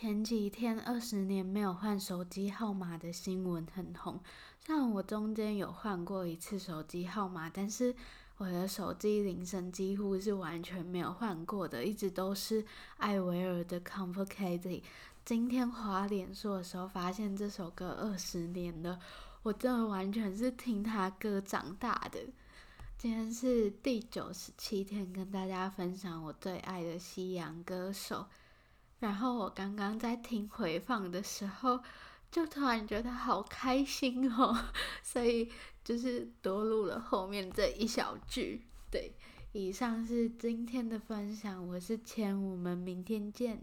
前几天二十年没有换手机号码的新闻很红，虽然我中间有换过一次手机号码，但是我的手机铃声几乎是完全没有换过的，一直都是艾薇儿的《Complicated》。今天滑脸书的时候，发现这首歌二十年了，我真的完全是听他歌长大的。今天是第九十七天，跟大家分享我最爱的西洋歌手。然后我刚刚在听回放的时候，就突然觉得好开心哦，所以就是多录了后面这一小句。对，以上是今天的分享，我是千，我们明天见。